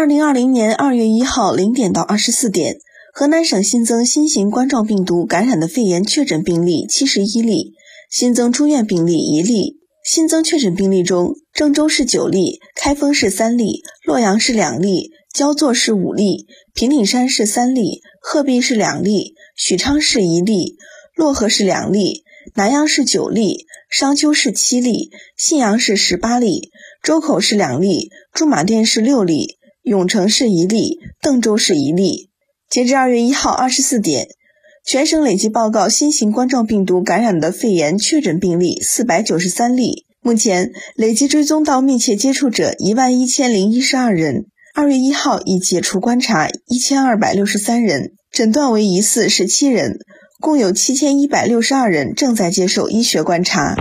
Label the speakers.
Speaker 1: 二零二零年二月一号零点到二十四点，河南省新增新型冠状病毒感染的肺炎确诊病例七十一例，新增住院病例一例。新增确诊病例中，郑州市九例，开封市三例，洛阳市两例，焦作市五例，平顶山市三例，鹤壁市两例，许昌市一例，漯河市两例，南阳市九例，商丘市七例，信阳市十八例，周口市两例，驻马店市六例，永城市一例，邓州市一例。截至二月一号二十四点。全省累计报告新型冠状病毒感染的肺炎确诊病例四百九十三例，目前累计追踪到密切接触者一万一千零一十二人。二月一号已解除观察一千二百六十三人，诊断为疑似十七人，共有七千一百六十二人正在接受医学观察。